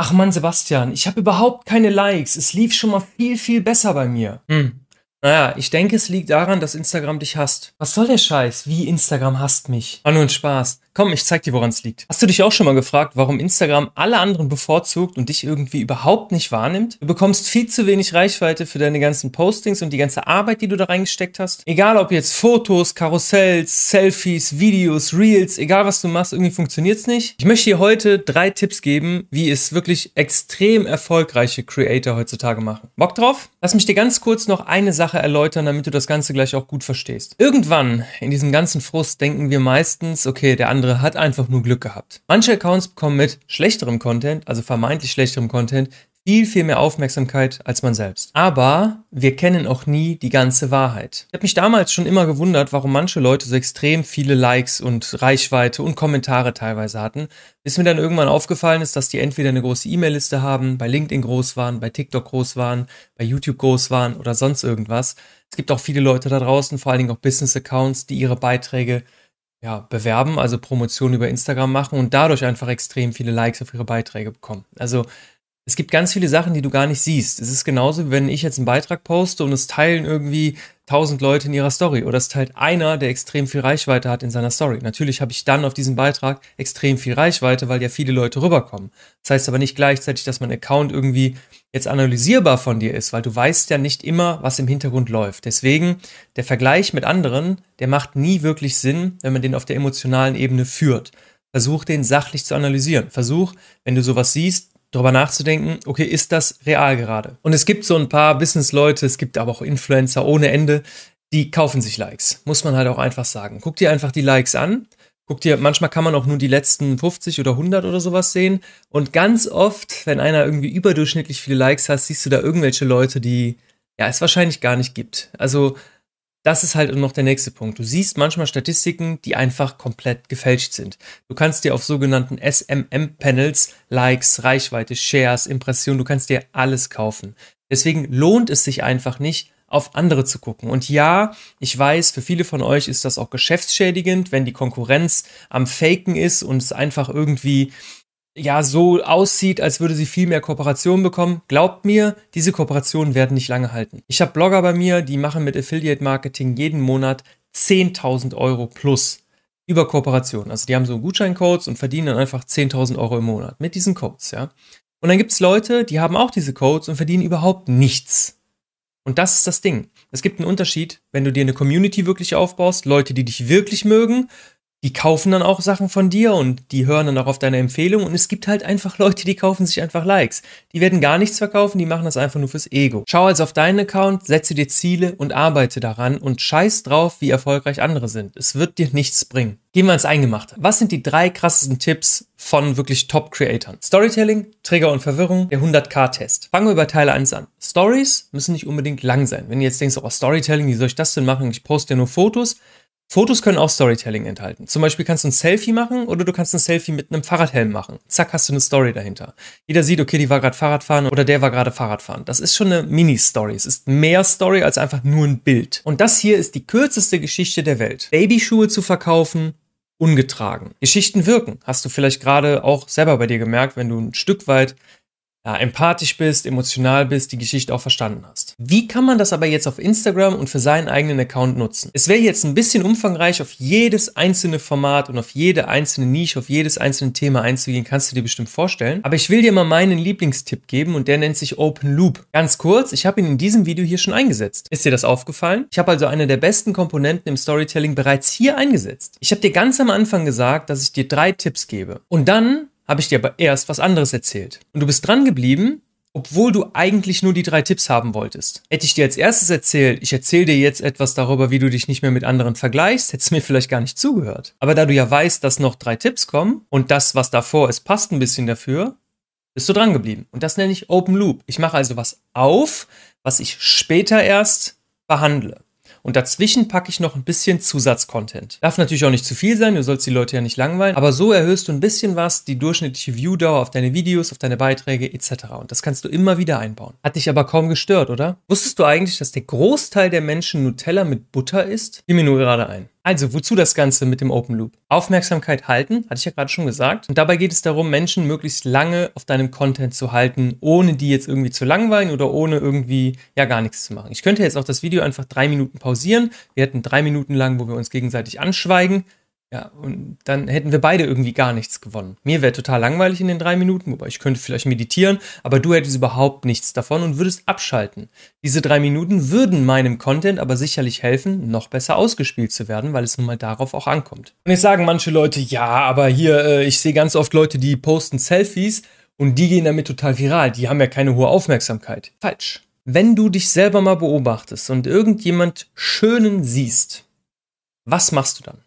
Ach Mann, Sebastian, ich habe überhaupt keine Likes. Es lief schon mal viel, viel besser bei mir. Hm. Naja, ich denke, es liegt daran, dass Instagram dich hasst. Was soll der Scheiß? Wie Instagram hasst mich? War nur ein Spaß. Komm, ich zeig dir, woran es liegt. Hast du dich auch schon mal gefragt, warum Instagram alle anderen bevorzugt und dich irgendwie überhaupt nicht wahrnimmt? Du bekommst viel zu wenig Reichweite für deine ganzen Postings und die ganze Arbeit, die du da reingesteckt hast. Egal ob jetzt Fotos, Karussells, Selfies, Videos, Reels, egal was du machst, irgendwie funktioniert's nicht. Ich möchte dir heute drei Tipps geben, wie es wirklich extrem erfolgreiche Creator heutzutage machen. Bock drauf? Lass mich dir ganz kurz noch eine Sache erläutern, damit du das Ganze gleich auch gut verstehst. Irgendwann in diesem ganzen Frust denken wir meistens, okay, der andere andere hat einfach nur Glück gehabt. Manche Accounts bekommen mit schlechterem Content, also vermeintlich schlechterem Content, viel, viel mehr Aufmerksamkeit als man selbst. Aber wir kennen auch nie die ganze Wahrheit. Ich habe mich damals schon immer gewundert, warum manche Leute so extrem viele Likes und Reichweite und Kommentare teilweise hatten, bis mir dann irgendwann aufgefallen ist, dass die entweder eine große E-Mail-Liste haben, bei LinkedIn groß waren, bei TikTok groß waren, bei YouTube groß waren oder sonst irgendwas. Es gibt auch viele Leute da draußen, vor allen Dingen auch Business-Accounts, die ihre Beiträge ja, bewerben, also Promotion über Instagram machen und dadurch einfach extrem viele Likes auf ihre Beiträge bekommen. Also es gibt ganz viele Sachen, die du gar nicht siehst. Es ist genauso, wenn ich jetzt einen Beitrag poste und es teilen irgendwie tausend Leute in ihrer Story oder es teilt einer, der extrem viel Reichweite hat in seiner Story. Natürlich habe ich dann auf diesem Beitrag extrem viel Reichweite, weil ja viele Leute rüberkommen. Das heißt aber nicht gleichzeitig, dass mein Account irgendwie jetzt analysierbar von dir ist, weil du weißt ja nicht immer, was im Hintergrund läuft. Deswegen der Vergleich mit anderen, der macht nie wirklich Sinn, wenn man den auf der emotionalen Ebene führt. Versuch den sachlich zu analysieren. Versuch, wenn du sowas siehst, darüber nachzudenken, okay, ist das real gerade? Und es gibt so ein paar Business-Leute, es gibt aber auch Influencer ohne Ende, die kaufen sich Likes. Muss man halt auch einfach sagen. Guck dir einfach die Likes an. Guck dir, manchmal kann man auch nur die letzten 50 oder 100 oder sowas sehen. Und ganz oft, wenn einer irgendwie überdurchschnittlich viele Likes hat, siehst du da irgendwelche Leute, die ja, es wahrscheinlich gar nicht gibt. Also das ist halt noch der nächste Punkt. Du siehst manchmal Statistiken, die einfach komplett gefälscht sind. Du kannst dir auf sogenannten SMM-Panels Likes, Reichweite, Shares, Impressionen, du kannst dir alles kaufen. Deswegen lohnt es sich einfach nicht, auf andere zu gucken. Und ja, ich weiß, für viele von euch ist das auch geschäftsschädigend, wenn die Konkurrenz am Faken ist und es einfach irgendwie ja so aussieht, als würde sie viel mehr Kooperationen bekommen. Glaubt mir, diese Kooperationen werden nicht lange halten. Ich habe Blogger bei mir, die machen mit Affiliate Marketing jeden Monat 10.000 Euro plus über Kooperation. Also die haben so Gutscheincodes und verdienen dann einfach 10.000 Euro im Monat mit diesen Codes, ja. Und dann gibt es Leute, die haben auch diese Codes und verdienen überhaupt nichts. Und das ist das Ding. Es gibt einen Unterschied, wenn du dir eine Community wirklich aufbaust, Leute, die dich wirklich mögen die kaufen dann auch Sachen von dir und die hören dann auch auf deine Empfehlung und es gibt halt einfach Leute, die kaufen sich einfach Likes. Die werden gar nichts verkaufen, die machen das einfach nur fürs Ego. Schau also auf deinen Account, setze dir Ziele und arbeite daran und scheiß drauf, wie erfolgreich andere sind. Es wird dir nichts bringen. Gehen wir ins Eingemachte. Was sind die drei krassesten Tipps von wirklich Top-Creatoren? Storytelling, Trigger und Verwirrung, der 100k-Test. Fangen wir bei Teil 1 an. Stories müssen nicht unbedingt lang sein. Wenn du jetzt denkst, oh, Storytelling, wie soll ich das denn machen? Ich poste ja nur Fotos Fotos können auch Storytelling enthalten. Zum Beispiel kannst du ein Selfie machen oder du kannst ein Selfie mit einem Fahrradhelm machen. Zack, hast du eine Story dahinter. Jeder sieht, okay, die war gerade Fahrradfahren oder der war gerade Fahrradfahren. Das ist schon eine Mini-Story. Es ist mehr Story als einfach nur ein Bild. Und das hier ist die kürzeste Geschichte der Welt. Babyschuhe zu verkaufen, ungetragen. Geschichten wirken. Hast du vielleicht gerade auch selber bei dir gemerkt, wenn du ein Stück weit ja, empathisch bist, emotional bist, die Geschichte auch verstanden hast. Wie kann man das aber jetzt auf Instagram und für seinen eigenen Account nutzen? Es wäre jetzt ein bisschen umfangreich, auf jedes einzelne Format und auf jede einzelne Nische, auf jedes einzelne Thema einzugehen, kannst du dir bestimmt vorstellen. Aber ich will dir mal meinen Lieblingstipp geben und der nennt sich Open Loop. Ganz kurz, ich habe ihn in diesem Video hier schon eingesetzt. Ist dir das aufgefallen? Ich habe also eine der besten Komponenten im Storytelling bereits hier eingesetzt. Ich habe dir ganz am Anfang gesagt, dass ich dir drei Tipps gebe. Und dann habe ich dir aber erst was anderes erzählt. Und du bist dran geblieben, obwohl du eigentlich nur die drei Tipps haben wolltest. Hätte ich dir als erstes erzählt, ich erzähle dir jetzt etwas darüber, wie du dich nicht mehr mit anderen vergleichst, hättest du mir vielleicht gar nicht zugehört. Aber da du ja weißt, dass noch drei Tipps kommen und das, was davor ist, passt ein bisschen dafür, bist du dran geblieben. Und das nenne ich Open Loop. Ich mache also was auf, was ich später erst behandle. Und dazwischen packe ich noch ein bisschen Zusatzcontent. Darf natürlich auch nicht zu viel sein, du sollst die Leute ja nicht langweilen, aber so erhöhst du ein bisschen was, die durchschnittliche Viewdauer auf deine Videos, auf deine Beiträge etc. Und das kannst du immer wieder einbauen. Hat dich aber kaum gestört, oder? Wusstest du eigentlich, dass der Großteil der Menschen Nutella mit Butter isst? Fiel mir nur gerade ein. Also, wozu das Ganze mit dem Open Loop? Aufmerksamkeit halten, hatte ich ja gerade schon gesagt. Und dabei geht es darum, Menschen möglichst lange auf deinem Content zu halten, ohne die jetzt irgendwie zu langweilen oder ohne irgendwie ja gar nichts zu machen. Ich könnte jetzt auch das Video einfach drei Minuten pausieren. Wir hätten drei Minuten lang, wo wir uns gegenseitig anschweigen. Ja, und dann hätten wir beide irgendwie gar nichts gewonnen. Mir wäre total langweilig in den drei Minuten, wobei ich könnte vielleicht meditieren, aber du hättest überhaupt nichts davon und würdest abschalten. Diese drei Minuten würden meinem Content aber sicherlich helfen, noch besser ausgespielt zu werden, weil es nun mal darauf auch ankommt. Und jetzt sagen manche Leute, ja, aber hier, äh, ich sehe ganz oft Leute, die posten Selfies und die gehen damit total viral. Die haben ja keine hohe Aufmerksamkeit. Falsch. Wenn du dich selber mal beobachtest und irgendjemand Schönen siehst, was machst du dann?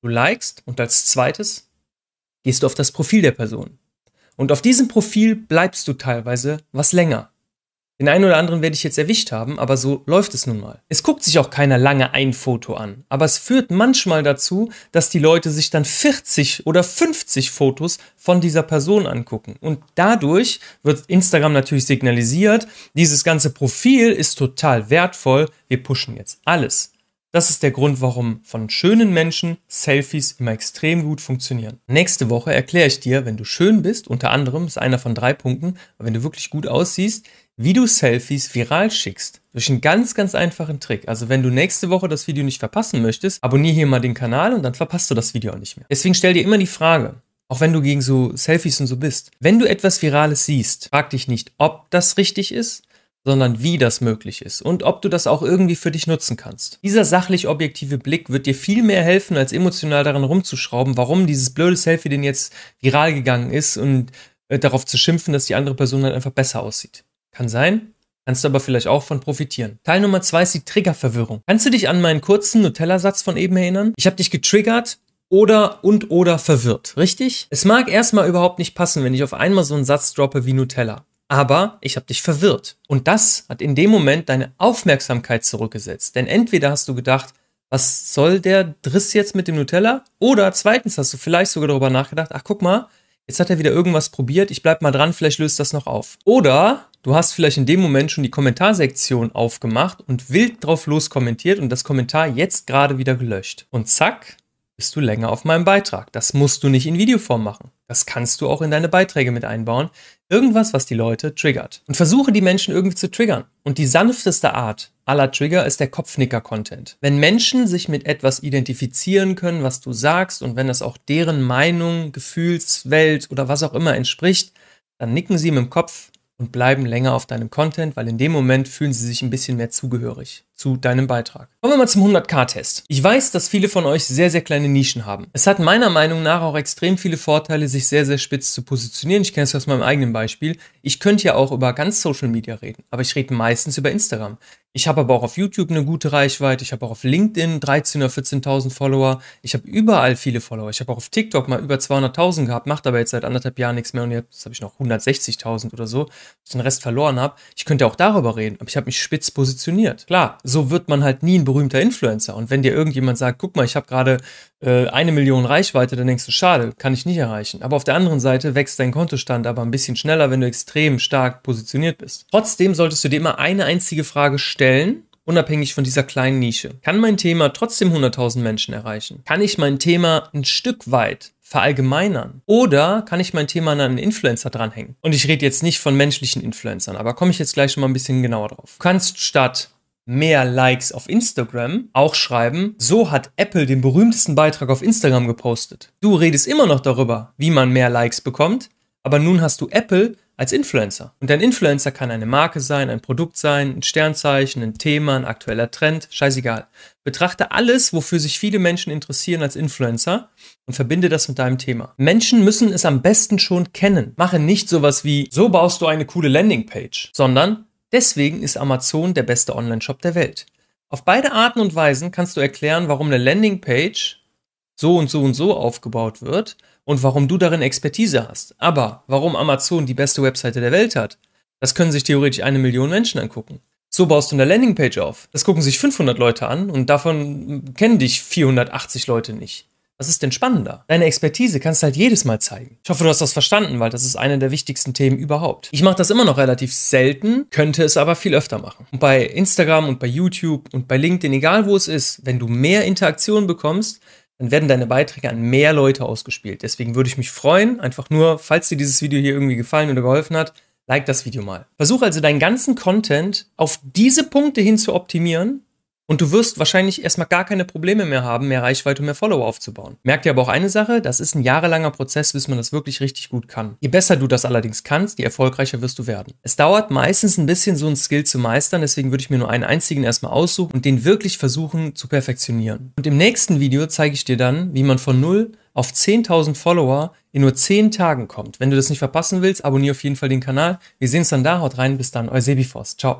Du likest und als zweites gehst du auf das Profil der Person. Und auf diesem Profil bleibst du teilweise was länger. Den einen oder anderen werde ich jetzt erwischt haben, aber so läuft es nun mal. Es guckt sich auch keiner lange ein Foto an, aber es führt manchmal dazu, dass die Leute sich dann 40 oder 50 Fotos von dieser Person angucken. Und dadurch wird Instagram natürlich signalisiert, dieses ganze Profil ist total wertvoll, wir pushen jetzt alles. Das ist der Grund, warum von schönen Menschen Selfies immer extrem gut funktionieren. Nächste Woche erkläre ich dir, wenn du schön bist, unter anderem ist einer von drei Punkten, aber wenn du wirklich gut aussiehst, wie du Selfies viral schickst. Durch einen ganz, ganz einfachen Trick. Also wenn du nächste Woche das Video nicht verpassen möchtest, abonniere hier mal den Kanal und dann verpasst du das Video auch nicht mehr. Deswegen stell dir immer die Frage, auch wenn du gegen so Selfies und so bist, wenn du etwas Virales siehst, frag dich nicht, ob das richtig ist, sondern wie das möglich ist und ob du das auch irgendwie für dich nutzen kannst. Dieser sachlich objektive Blick wird dir viel mehr helfen, als emotional daran rumzuschrauben, warum dieses blöde Selfie denn jetzt viral gegangen ist und äh, darauf zu schimpfen, dass die andere Person dann einfach besser aussieht. Kann sein, kannst du aber vielleicht auch von profitieren. Teil Nummer zwei ist die Triggerverwirrung. Kannst du dich an meinen kurzen Nutella-Satz von eben erinnern? Ich habe dich getriggert oder und oder verwirrt, richtig? Es mag erstmal überhaupt nicht passen, wenn ich auf einmal so einen Satz droppe wie Nutella aber ich habe dich verwirrt. Und das hat in dem Moment deine Aufmerksamkeit zurückgesetzt. Denn entweder hast du gedacht, was soll der Driss jetzt mit dem Nutella? Oder zweitens hast du vielleicht sogar darüber nachgedacht, ach guck mal, jetzt hat er wieder irgendwas probiert, ich bleib mal dran, vielleicht löst das noch auf. Oder du hast vielleicht in dem Moment schon die Kommentarsektion aufgemacht und wild drauf loskommentiert und das Kommentar jetzt gerade wieder gelöscht. Und zack, bist du länger auf meinem Beitrag. Das musst du nicht in Videoform machen. Das kannst du auch in deine Beiträge mit einbauen. Irgendwas, was die Leute triggert. Und versuche die Menschen irgendwie zu triggern. Und die sanfteste Art aller Trigger ist der Kopfnicker-Content. Wenn Menschen sich mit etwas identifizieren können, was du sagst, und wenn das auch deren Meinung, Gefühlswelt oder was auch immer entspricht, dann nicken sie mit dem Kopf und bleiben länger auf deinem Content, weil in dem Moment fühlen sie sich ein bisschen mehr zugehörig zu deinem Beitrag. Kommen wir mal zum 100k-Test. Ich weiß, dass viele von euch sehr, sehr kleine Nischen haben. Es hat meiner Meinung nach auch extrem viele Vorteile, sich sehr, sehr spitz zu positionieren. Ich kenne es aus meinem eigenen Beispiel. Ich könnte ja auch über ganz Social Media reden, aber ich rede meistens über Instagram. Ich habe aber auch auf YouTube eine gute Reichweite. Ich habe auch auf LinkedIn 13.000 oder 14.000 Follower. Ich habe überall viele Follower. Ich habe auch auf TikTok mal über 200.000 gehabt, macht aber jetzt seit anderthalb Jahren nichts mehr und jetzt habe ich noch 160.000 oder so, den Rest verloren habe. Ich könnte auch darüber reden, aber ich habe mich spitz positioniert. Klar, so wird man halt nie ein berühmter Influencer. Und wenn dir irgendjemand sagt, guck mal, ich habe gerade äh, eine Million Reichweite, dann denkst du, schade, kann ich nicht erreichen. Aber auf der anderen Seite wächst dein Kontostand aber ein bisschen schneller, wenn du extrem stark positioniert bist. Trotzdem solltest du dir immer eine einzige Frage stellen unabhängig von dieser kleinen Nische. Kann mein Thema trotzdem 100.000 Menschen erreichen? Kann ich mein Thema ein Stück weit verallgemeinern? Oder kann ich mein Thema an einen Influencer dranhängen? Und ich rede jetzt nicht von menschlichen Influencern, aber komme ich jetzt gleich schon mal ein bisschen genauer drauf. Du kannst statt mehr Likes auf Instagram auch schreiben, so hat Apple den berühmtesten Beitrag auf Instagram gepostet. Du redest immer noch darüber, wie man mehr Likes bekommt, aber nun hast du Apple als Influencer. Und ein Influencer kann eine Marke sein, ein Produkt sein, ein Sternzeichen, ein Thema, ein aktueller Trend, scheißegal. Betrachte alles, wofür sich viele Menschen interessieren als Influencer und verbinde das mit deinem Thema. Menschen müssen es am besten schon kennen. Mache nicht sowas wie, so baust du eine coole Landingpage, sondern deswegen ist Amazon der beste Online-Shop der Welt. Auf beide Arten und Weisen kannst du erklären, warum eine Landingpage so und so und so aufgebaut wird und warum du darin Expertise hast. Aber warum Amazon die beste Webseite der Welt hat, das können sich theoretisch eine Million Menschen angucken. So baust du eine Landingpage auf. Das gucken sich 500 Leute an und davon kennen dich 480 Leute nicht. Was ist denn spannender? Deine Expertise kannst du halt jedes Mal zeigen. Ich hoffe, du hast das verstanden, weil das ist eine der wichtigsten Themen überhaupt. Ich mache das immer noch relativ selten, könnte es aber viel öfter machen. Und bei Instagram und bei YouTube und bei LinkedIn, egal wo es ist, wenn du mehr Interaktion bekommst, dann werden deine Beiträge an mehr Leute ausgespielt. Deswegen würde ich mich freuen, einfach nur, falls dir dieses Video hier irgendwie gefallen oder geholfen hat, like das Video mal. Versuch also deinen ganzen Content auf diese Punkte hin zu optimieren und du wirst wahrscheinlich erstmal gar keine Probleme mehr haben, mehr Reichweite und mehr Follower aufzubauen. Merk dir aber auch eine Sache, das ist ein jahrelanger Prozess, bis man das wirklich richtig gut kann. Je besser du das allerdings kannst, je erfolgreicher wirst du werden. Es dauert meistens ein bisschen, so ein Skill zu meistern, deswegen würde ich mir nur einen einzigen erstmal aussuchen und den wirklich versuchen zu perfektionieren. Und im nächsten Video zeige ich dir dann, wie man von 0 auf 10.000 Follower in nur 10 Tagen kommt. Wenn du das nicht verpassen willst, abonniere auf jeden Fall den Kanal. Wir sehen uns dann da. Haut rein. Bis dann. Euer Sebifos. Ciao.